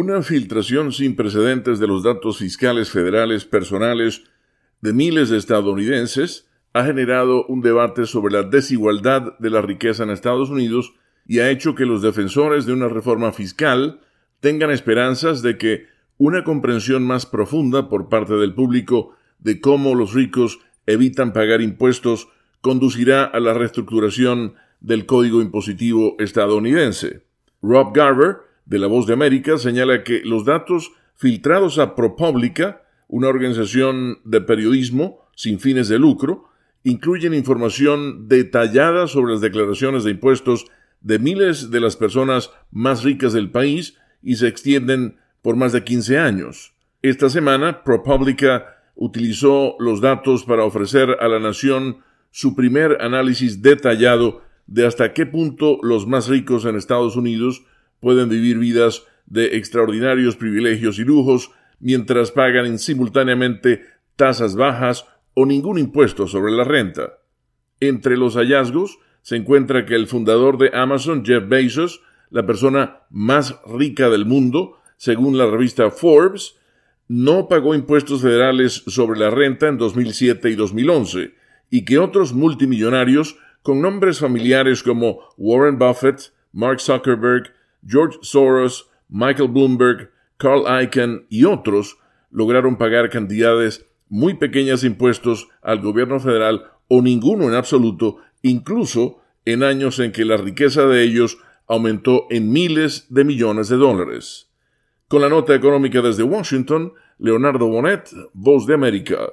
Una filtración sin precedentes de los datos fiscales federales personales de miles de estadounidenses ha generado un debate sobre la desigualdad de la riqueza en Estados Unidos y ha hecho que los defensores de una reforma fiscal tengan esperanzas de que una comprensión más profunda por parte del público de cómo los ricos evitan pagar impuestos conducirá a la reestructuración del código impositivo estadounidense. Rob Garver, de La Voz de América señala que los datos filtrados a ProPublica, una organización de periodismo sin fines de lucro, incluyen información detallada sobre las declaraciones de impuestos de miles de las personas más ricas del país y se extienden por más de 15 años. Esta semana, ProPublica utilizó los datos para ofrecer a la nación su primer análisis detallado de hasta qué punto los más ricos en Estados Unidos pueden vivir vidas de extraordinarios privilegios y lujos mientras pagan simultáneamente tasas bajas o ningún impuesto sobre la renta. Entre los hallazgos se encuentra que el fundador de Amazon, Jeff Bezos, la persona más rica del mundo, según la revista Forbes, no pagó impuestos federales sobre la renta en 2007 y 2011, y que otros multimillonarios con nombres familiares como Warren Buffett, Mark Zuckerberg, George Soros, Michael Bloomberg, Carl Icahn y otros lograron pagar cantidades muy pequeñas de impuestos al gobierno federal o ninguno en absoluto, incluso en años en que la riqueza de ellos aumentó en miles de millones de dólares. Con la nota económica desde Washington, Leonardo Bonet, Voz de América.